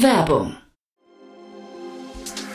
Werbung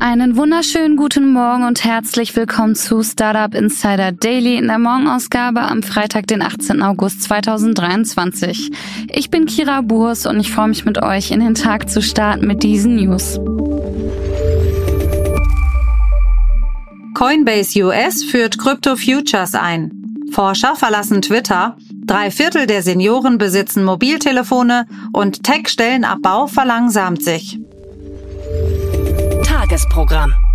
Einen wunderschönen guten Morgen und herzlich willkommen zu Startup Insider Daily in der Morgenausgabe am Freitag, den 18. August 2023. Ich bin Kira Burs und ich freue mich mit euch in den Tag zu starten mit diesen News. Coinbase US führt Crypto Futures ein. Forscher verlassen Twitter. Drei Viertel der Senioren besitzen Mobiltelefone und Tech-Stellenabbau verlangsamt sich. Tagesprogramm.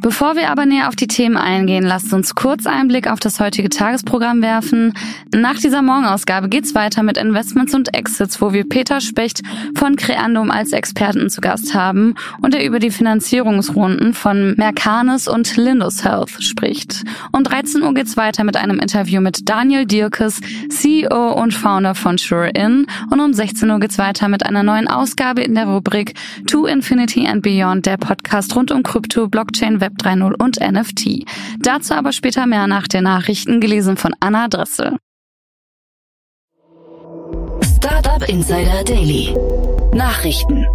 Bevor wir aber näher auf die Themen eingehen, lasst uns kurz einen Blick auf das heutige Tagesprogramm werfen. Nach dieser Morgenausgabe geht's weiter mit Investments und Exits, wo wir Peter Specht von Creandum als Experten zu Gast haben und er über die Finanzierungsrunden von Mercanis und Lindus Health spricht. Um 13 Uhr geht's weiter mit einem Interview mit Daniel Dirkes, CEO und Founder von SureIn und um 16 Uhr geht's weiter mit einer neuen Ausgabe in der Rubrik To Infinity and Beyond, der Podcast rund um Krypto, Blockchain, Web 3.0 und NFT. Dazu aber später mehr nach den Nachrichten, gelesen von Anna Dressel. Startup Insider Daily. Nachrichten.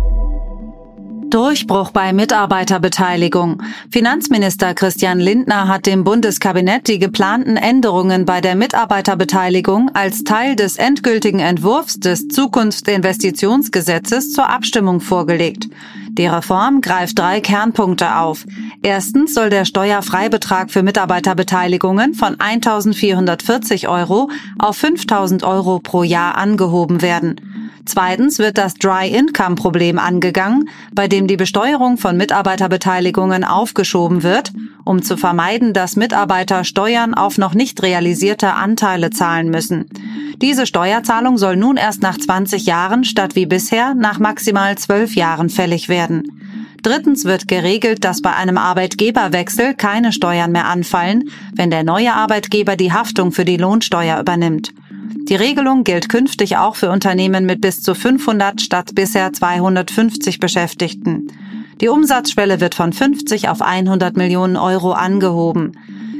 Durchbruch bei Mitarbeiterbeteiligung. Finanzminister Christian Lindner hat dem Bundeskabinett die geplanten Änderungen bei der Mitarbeiterbeteiligung als Teil des endgültigen Entwurfs des Zukunftsinvestitionsgesetzes zur Abstimmung vorgelegt. Die Reform greift drei Kernpunkte auf. Erstens soll der Steuerfreibetrag für Mitarbeiterbeteiligungen von 1.440 Euro auf 5.000 Euro pro Jahr angehoben werden. Zweitens wird das Dry-Income-Problem angegangen, bei dem die Besteuerung von Mitarbeiterbeteiligungen aufgeschoben wird, um zu vermeiden, dass Mitarbeiter Steuern auf noch nicht realisierte Anteile zahlen müssen. Diese Steuerzahlung soll nun erst nach 20 Jahren statt wie bisher nach maximal 12 Jahren fällig werden. Drittens wird geregelt, dass bei einem Arbeitgeberwechsel keine Steuern mehr anfallen, wenn der neue Arbeitgeber die Haftung für die Lohnsteuer übernimmt. Die Regelung gilt künftig auch für Unternehmen mit bis zu 500 statt bisher 250 Beschäftigten. Die Umsatzschwelle wird von 50 auf 100 Millionen Euro angehoben.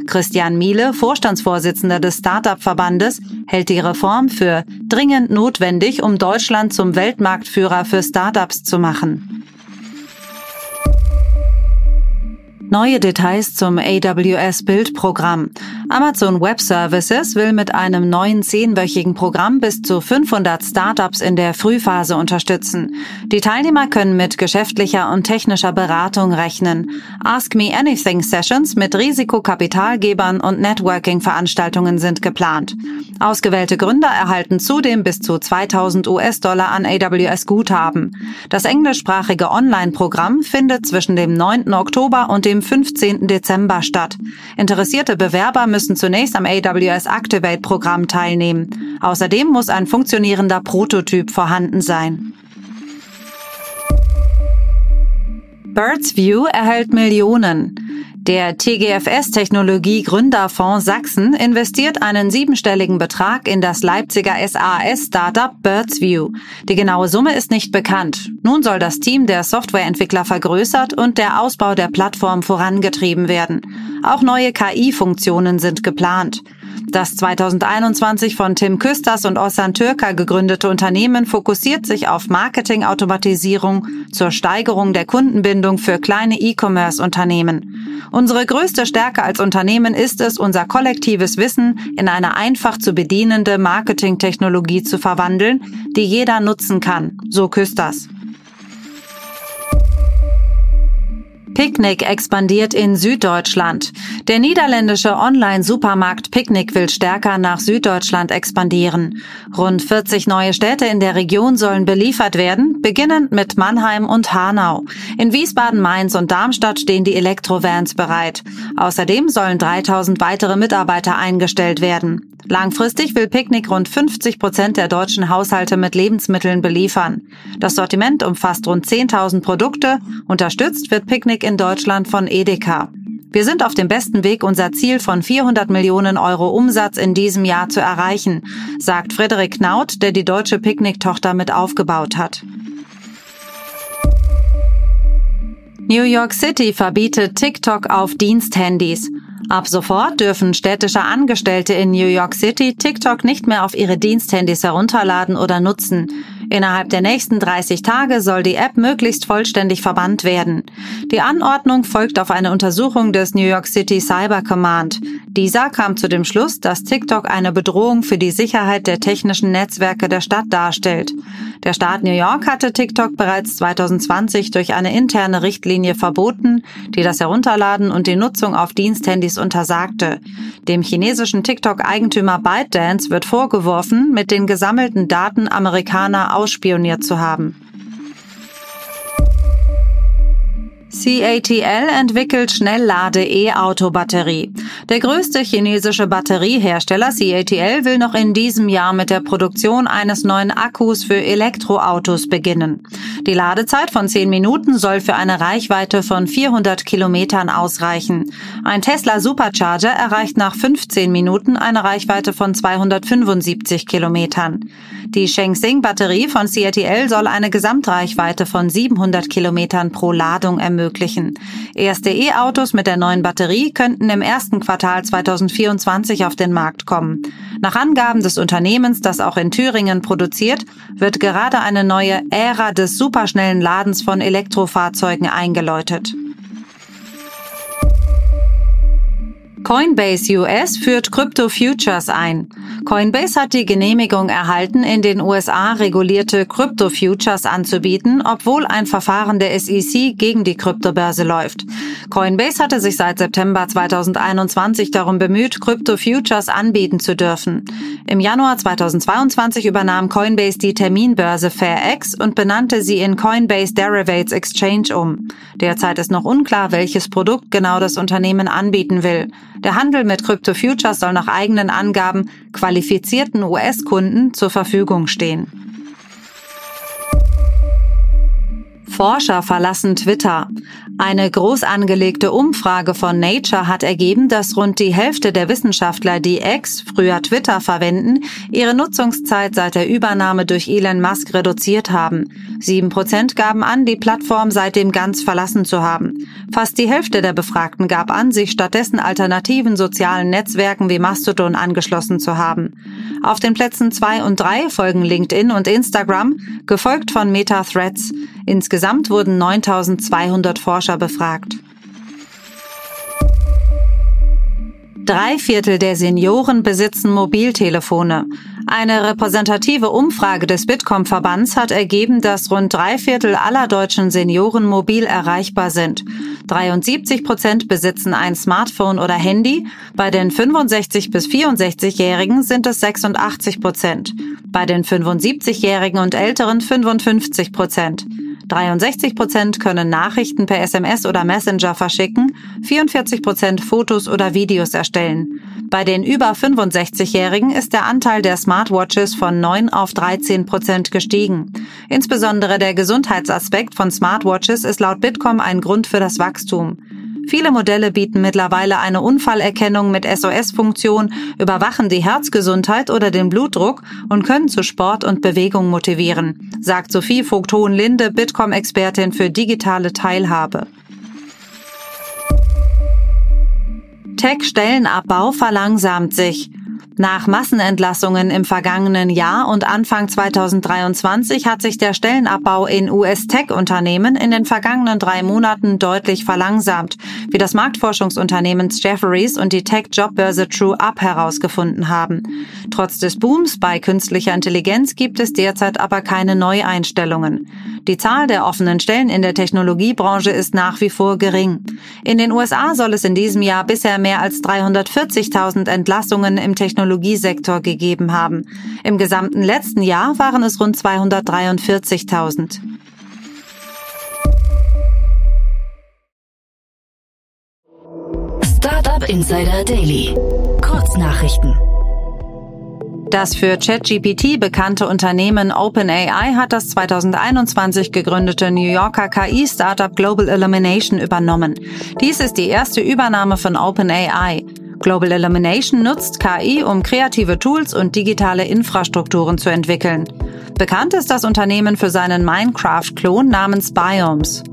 Christian Miele, Vorstandsvorsitzender des Startup-Verbandes, hält die Reform für dringend notwendig, um Deutschland zum Weltmarktführer für Startups zu machen. Neue Details zum AWS Bildprogramm. Amazon Web Services will mit einem neuen zehnwöchigen Programm bis zu 500 Startups in der Frühphase unterstützen. Die Teilnehmer können mit geschäftlicher und technischer Beratung rechnen. Ask Me Anything Sessions mit Risikokapitalgebern und Networking-Veranstaltungen sind geplant. Ausgewählte Gründer erhalten zudem bis zu 2000 US-Dollar an AWS Guthaben. Das englischsprachige Online-Programm findet zwischen dem 9. Oktober und dem 15. Dezember statt. Interessierte Bewerber müssen zunächst am AWS Activate Programm teilnehmen. Außerdem muss ein funktionierender Prototyp vorhanden sein. Birds View erhält Millionen. Der TGFS Technologie Gründerfonds Sachsen investiert einen siebenstelligen Betrag in das Leipziger SAS-Startup BirdsView. Die genaue Summe ist nicht bekannt. Nun soll das Team der Softwareentwickler vergrößert und der Ausbau der Plattform vorangetrieben werden. Auch neue KI-Funktionen sind geplant. Das 2021 von Tim Küsters und Ossan Türker gegründete Unternehmen fokussiert sich auf Marketing-Automatisierung zur Steigerung der Kundenbindung für kleine E-Commerce-Unternehmen. Unsere größte Stärke als Unternehmen ist es, unser kollektives Wissen in eine einfach zu bedienende Marketingtechnologie zu verwandeln, die jeder nutzen kann, so Küsters. Picknick expandiert in Süddeutschland. Der niederländische Online-Supermarkt Picknick will stärker nach Süddeutschland expandieren. Rund 40 neue Städte in der Region sollen beliefert werden, beginnend mit Mannheim und Hanau. In Wiesbaden, Mainz und Darmstadt stehen die Elektrovans bereit. Außerdem sollen 3000 weitere Mitarbeiter eingestellt werden. Langfristig will Picknick rund 50 Prozent der deutschen Haushalte mit Lebensmitteln beliefern. Das Sortiment umfasst rund 10.000 Produkte. Unterstützt wird Picknick in Deutschland von Edeka. Wir sind auf dem besten Weg, unser Ziel von 400 Millionen Euro Umsatz in diesem Jahr zu erreichen, sagt Frederik Knaut, der die deutsche Picknick-Tochter mit aufgebaut hat. New York City verbietet TikTok auf Diensthandys. Ab sofort dürfen städtische Angestellte in New York City TikTok nicht mehr auf ihre Diensthandys herunterladen oder nutzen. Innerhalb der nächsten 30 Tage soll die App möglichst vollständig verbannt werden. Die Anordnung folgt auf eine Untersuchung des New York City Cyber Command. Dieser kam zu dem Schluss, dass TikTok eine Bedrohung für die Sicherheit der technischen Netzwerke der Stadt darstellt. Der Staat New York hatte TikTok bereits 2020 durch eine interne Richtlinie verboten, die das Herunterladen und die Nutzung auf Diensthandys untersagte. Dem chinesischen TikTok-Eigentümer ByteDance wird vorgeworfen, mit den gesammelten Daten Amerikaner ausspioniert zu haben. CATL entwickelt Schnelllade-E-Auto-Batterie. Der größte chinesische Batteriehersteller CATL will noch in diesem Jahr mit der Produktion eines neuen Akkus für Elektroautos beginnen. Die Ladezeit von 10 Minuten soll für eine Reichweite von 400 Kilometern ausreichen. Ein Tesla Supercharger erreicht nach 15 Minuten eine Reichweite von 275 Kilometern. Die Shenzhen-Batterie von CATL soll eine Gesamtreichweite von 700 Kilometern pro Ladung ermöglichen. Erste E-Autos mit der neuen Batterie könnten im ersten Quartal 2024 auf den Markt kommen. Nach Angaben des Unternehmens, das auch in Thüringen produziert, wird gerade eine neue Ära des superschnellen Ladens von Elektrofahrzeugen eingeläutet. Coinbase US führt Crypto Futures ein. Coinbase hat die Genehmigung erhalten, in den USA regulierte Crypto Futures anzubieten, obwohl ein Verfahren der SEC gegen die Kryptobörse läuft. Coinbase hatte sich seit September 2021 darum bemüht, Crypto Futures anbieten zu dürfen. Im Januar 2022 übernahm Coinbase die Terminbörse FairX und benannte sie in Coinbase Derivates Exchange um. Derzeit ist noch unklar, welches Produkt genau das Unternehmen anbieten will. Der Handel mit Crypto Futures soll nach eigenen Angaben qualifizierten US-Kunden zur Verfügung stehen. Forscher verlassen Twitter. Eine groß angelegte Umfrage von Nature hat ergeben, dass rund die Hälfte der Wissenschaftler, die X, früher Twitter verwenden, ihre Nutzungszeit seit der Übernahme durch Elon Musk reduziert haben. Sieben Prozent gaben an, die Plattform seitdem ganz verlassen zu haben. Fast die Hälfte der Befragten gab an, sich stattdessen alternativen sozialen Netzwerken wie Mastodon angeschlossen zu haben. Auf den Plätzen zwei und drei folgen LinkedIn und Instagram, gefolgt von Meta Threads. Insgesamt wurden 9200 Forscher befragt. Drei Viertel der Senioren besitzen Mobiltelefone. Eine repräsentative Umfrage des Bitkom-Verbands hat ergeben, dass rund drei Viertel aller deutschen Senioren mobil erreichbar sind. 73 Prozent besitzen ein Smartphone oder Handy. Bei den 65 bis 64-Jährigen sind es 86 Prozent. Bei den 75-Jährigen und Älteren 55 Prozent. 63 Prozent können Nachrichten per SMS oder Messenger verschicken, 44 Prozent Fotos oder Videos erstellen. Bei den über 65-Jährigen ist der Anteil der Smartwatches von 9 auf 13 Prozent gestiegen. Insbesondere der Gesundheitsaspekt von Smartwatches ist laut Bitkom ein Grund für das Wachstum. Viele Modelle bieten mittlerweile eine Unfallerkennung mit SOS-Funktion, überwachen die Herzgesundheit oder den Blutdruck und können zu Sport und Bewegung motivieren, sagt Sophie Vogt-Hohenlinde, Bitkom-Expertin für digitale Teilhabe. Tech-Stellenabbau verlangsamt sich. Nach Massenentlassungen im vergangenen Jahr und Anfang 2023 hat sich der Stellenabbau in US-Tech-Unternehmen in den vergangenen drei Monaten deutlich verlangsamt, wie das Marktforschungsunternehmen Jefferies und die Tech-Jobbörse TrueUp herausgefunden haben. Trotz des Booms bei künstlicher Intelligenz gibt es derzeit aber keine Neueinstellungen. Die Zahl der offenen Stellen in der Technologiebranche ist nach wie vor gering. In den USA soll es in diesem Jahr bisher mehr als 340.000 Entlassungen im Technologiesektor gegeben haben. Im gesamten letzten Jahr waren es rund 243.000. Insider Daily. Kurznachrichten. Das für ChatGPT bekannte Unternehmen OpenAI hat das 2021 gegründete New Yorker KI-Startup Global Illumination übernommen. Dies ist die erste Übernahme von OpenAI. Global Illumination nutzt KI, um kreative Tools und digitale Infrastrukturen zu entwickeln. Bekannt ist das Unternehmen für seinen Minecraft-Klon namens Biomes.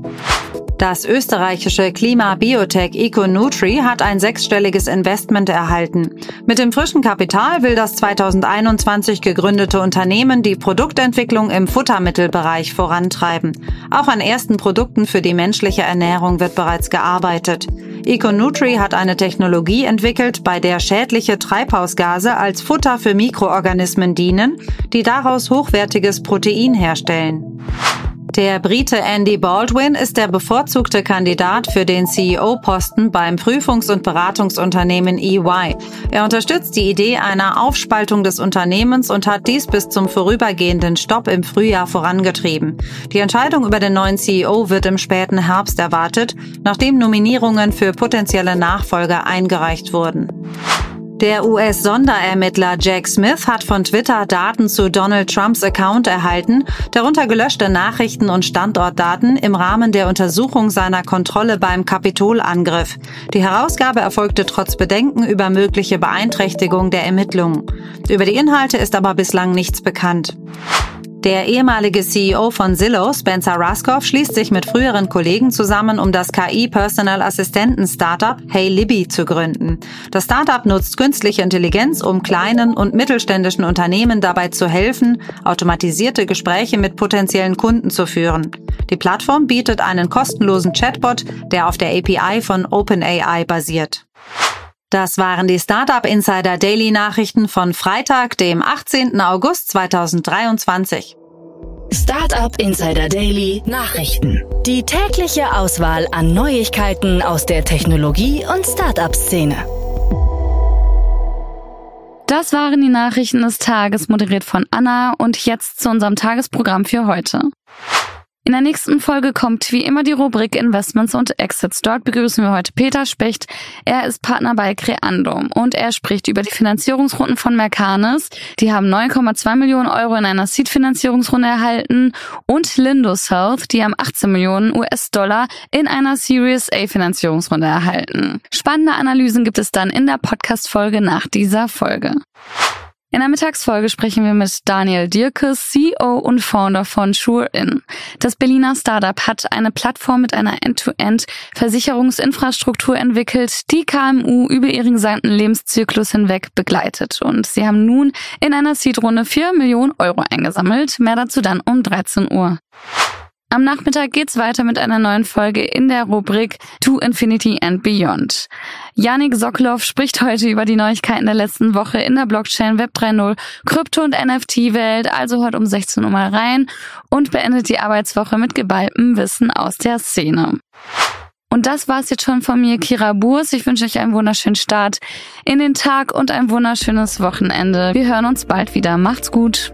Das österreichische Klima-Biotech EcoNutri hat ein sechsstelliges Investment erhalten. Mit dem frischen Kapital will das 2021 gegründete Unternehmen die Produktentwicklung im Futtermittelbereich vorantreiben. Auch an ersten Produkten für die menschliche Ernährung wird bereits gearbeitet. EcoNutri hat eine Technologie entwickelt, bei der schädliche Treibhausgase als Futter für Mikroorganismen dienen, die daraus hochwertiges Protein herstellen. Der Brite Andy Baldwin ist der bevorzugte Kandidat für den CEO-Posten beim Prüfungs- und Beratungsunternehmen EY. Er unterstützt die Idee einer Aufspaltung des Unternehmens und hat dies bis zum vorübergehenden Stopp im Frühjahr vorangetrieben. Die Entscheidung über den neuen CEO wird im späten Herbst erwartet, nachdem Nominierungen für potenzielle Nachfolger eingereicht wurden. Der US-Sonderermittler Jack Smith hat von Twitter Daten zu Donald Trumps Account erhalten, darunter gelöschte Nachrichten und Standortdaten im Rahmen der Untersuchung seiner Kontrolle beim Kapitolangriff. Die Herausgabe erfolgte trotz Bedenken über mögliche Beeinträchtigung der Ermittlungen. Über die Inhalte ist aber bislang nichts bekannt. Der ehemalige CEO von Zillow, Spencer Raskoff, schließt sich mit früheren Kollegen zusammen, um das KI-Personal Assistenten Startup Hey Libby zu gründen. Das Startup nutzt künstliche Intelligenz, um kleinen und mittelständischen Unternehmen dabei zu helfen, automatisierte Gespräche mit potenziellen Kunden zu führen. Die Plattform bietet einen kostenlosen Chatbot, der auf der API von OpenAI basiert. Das waren die Startup Insider Daily Nachrichten von Freitag, dem 18. August 2023. Startup Insider Daily Nachrichten. Die tägliche Auswahl an Neuigkeiten aus der Technologie- und Startup-Szene. Das waren die Nachrichten des Tages, moderiert von Anna. Und jetzt zu unserem Tagesprogramm für heute. In der nächsten Folge kommt wie immer die Rubrik Investments und Exits. Dort begrüßen wir heute Peter Specht. Er ist Partner bei Creando und er spricht über die Finanzierungsrunden von Mercanis. Die haben 9,2 Millionen Euro in einer Seed-Finanzierungsrunde erhalten und Lindus Health, die haben 18 Millionen US-Dollar in einer Series A-Finanzierungsrunde erhalten. Spannende Analysen gibt es dann in der Podcast-Folge nach dieser Folge. In der Mittagsfolge sprechen wir mit Daniel Dirkes, CEO und Founder von SureIn. Das Berliner Startup hat eine Plattform mit einer End-to-End-Versicherungsinfrastruktur entwickelt, die KMU über ihren gesamten Lebenszyklus hinweg begleitet. Und sie haben nun in einer Seed-Runde 4 Millionen Euro eingesammelt. Mehr dazu dann um 13 Uhr. Am Nachmittag geht's weiter mit einer neuen Folge in der Rubrik To Infinity and Beyond. Janik Sokolov spricht heute über die Neuigkeiten der letzten Woche in der Blockchain Web 3.0, Krypto- und NFT-Welt, also heute um 16 Uhr mal rein und beendet die Arbeitswoche mit geballtem Wissen aus der Szene. Und das war's jetzt schon von mir, Kira Burs. Ich wünsche euch einen wunderschönen Start in den Tag und ein wunderschönes Wochenende. Wir hören uns bald wieder. Macht's gut.